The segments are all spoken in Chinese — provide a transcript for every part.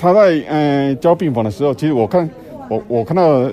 他在嗯交病房的时候，其实我看我我看到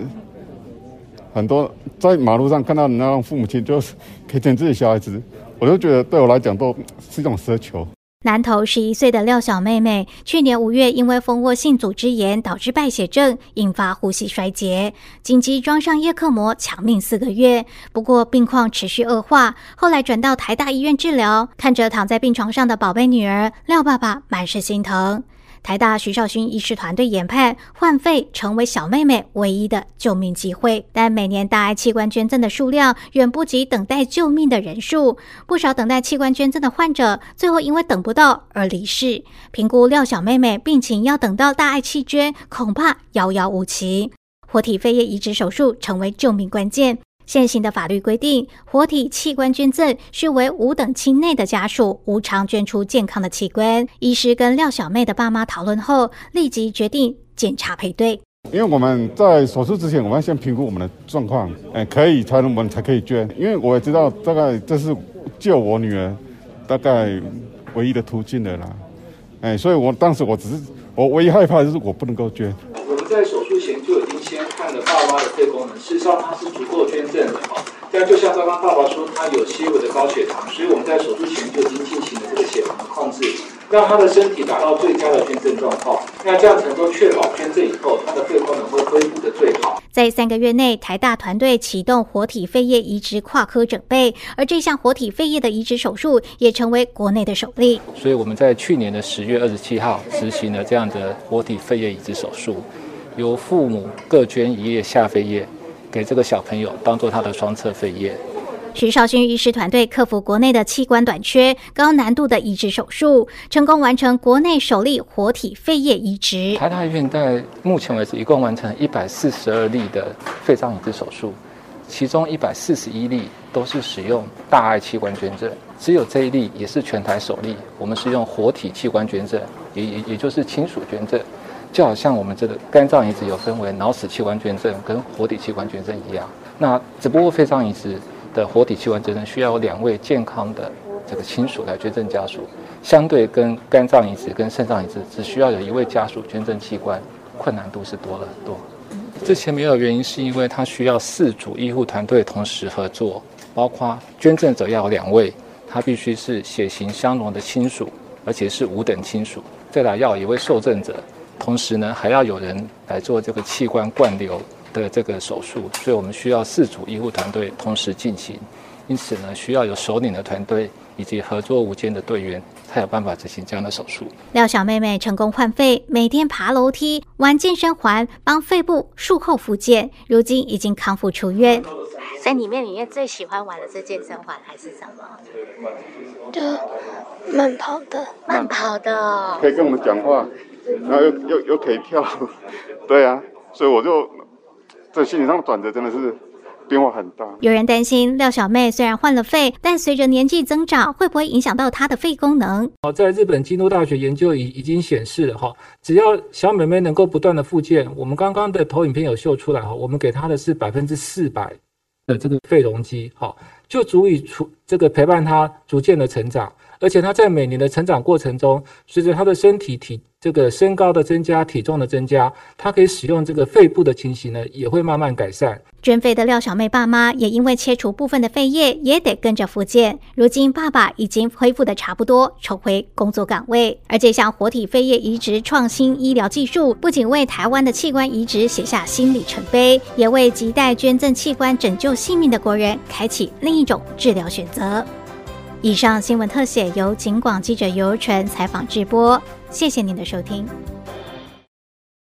很多在马路上看到那父母亲就是可以捡自己小孩子，我就觉得对我来讲都是一种奢求。南投十一岁的廖小妹妹，去年五月因为蜂窝性组织炎导致败血症，引发呼吸衰竭，紧急装上叶克膜抢命四个月。不过病况持续恶化，后来转到台大医院治疗。看着躺在病床上的宝贝女儿，廖爸爸满是心疼。台大徐少勋医师团队研判，换肺成为小妹妹唯一的救命机会。但每年大爱器官捐赠的数量远不及等待救命的人数，不少等待器官捐赠的患者最后因为等不到而离世。评估廖小妹妹病情要等到大爱器捐，恐怕遥遥无期。活体肺叶移植手术成为救命关键。现行的法律规定，活体器官捐赠需为五等亲内的家属无偿捐出健康的器官。医师跟廖小妹的爸妈讨论后，立即决定检查配对。因为我们在手术之前，我们要先评估我们的状况，哎，可以才能我们才可以捐。因为我也知道，大概这是救我女儿大概唯一的途径的啦，哎，所以我当时我只是我唯一害怕就是我不能够捐。我们在手术前就已经先看了爸妈的肺功能，事实上他是足够捐赠的哈。这样就像刚刚爸爸说，他有些微的高血糖，所以我们在手术前就已经进行了这个血糖的控制，让他的身体达到最佳的捐赠状况。那这样才能够确保捐赠以后他的肺功能会恢复的最好。在三个月内，台大团队启动活体肺叶移植跨科准备，而这项活体肺叶的移植手术也成为国内的首例。所以我们在去年的十月二十七号执行了这样的活体肺叶移植手术，由父母各捐一叶下肺叶。给这个小朋友当做他的双侧肺叶。徐少勋医师团队克服国内的器官短缺、高难度的移植手术，成功完成国内首例活体肺叶移植。台大医院在目前为止一共完成一百四十二例的肺脏移植手术，其中一百四十一例都是使用大爱器官捐赠，只有这一例也是全台首例，我们是用活体器官捐赠，也也也就是亲属捐赠。就好像我们这个肝脏移植有分为脑死器官捐赠跟活体器官捐赠一样，那只不过肺脏移植的活体器官捐赠需要有两位健康的这个亲属来捐赠家属，相对跟肝脏移植跟肾脏移植只需要有一位家属捐赠器官，困难度是多了很多。之前没有原因是因为它需要四组医护团队同时合作，包括捐赠者要有两位，他必须是血型相同的亲属，而且是五等亲属，再来要一位受赠者。同时呢，还要有人来做这个器官灌流的这个手术，所以我们需要四组医护团队同时进行。因此呢，需要有首领的团队以及合作无间的队员，才有办法执行这样的手术。廖小妹妹成功换肺，每天爬楼梯、玩健身环，帮肺部术后复健，如今已经康复出院。在里面里面最喜欢玩的是健身环还是什么？就慢跑的，慢跑的，可以跟我们讲话。然后又又又可以跳，对啊，所以我就在心理上的转折真的是变化很大。有人担心廖小妹虽然换了肺，但随着年纪增长，会不会影响到她的肺功能？哦，在日本京都大学研究已已经显示了哈，只要小妹妹能够不断的复健，我们刚刚的投影片有秀出来哈，我们给她的是百分之四百的这个肺容积，好，就足以出这个陪伴她逐渐的成长。而且她在每年的成长过程中，随着她的身体体这个身高的增加、体重的增加，他可以使用这个肺部的情形呢，也会慢慢改善。捐肺的廖小妹爸妈也因为切除部分的肺叶，也得跟着复健。如今爸爸已经恢复的差不多，重回工作岗位。而这项活体肺叶移植创新医疗技术，不仅为台湾的器官移植写下新里程碑，也为亟待捐赠器官拯救性命的国人开启另一种治疗选择。以上新闻特写由警广记者尤纯采访直播，谢谢您的收听。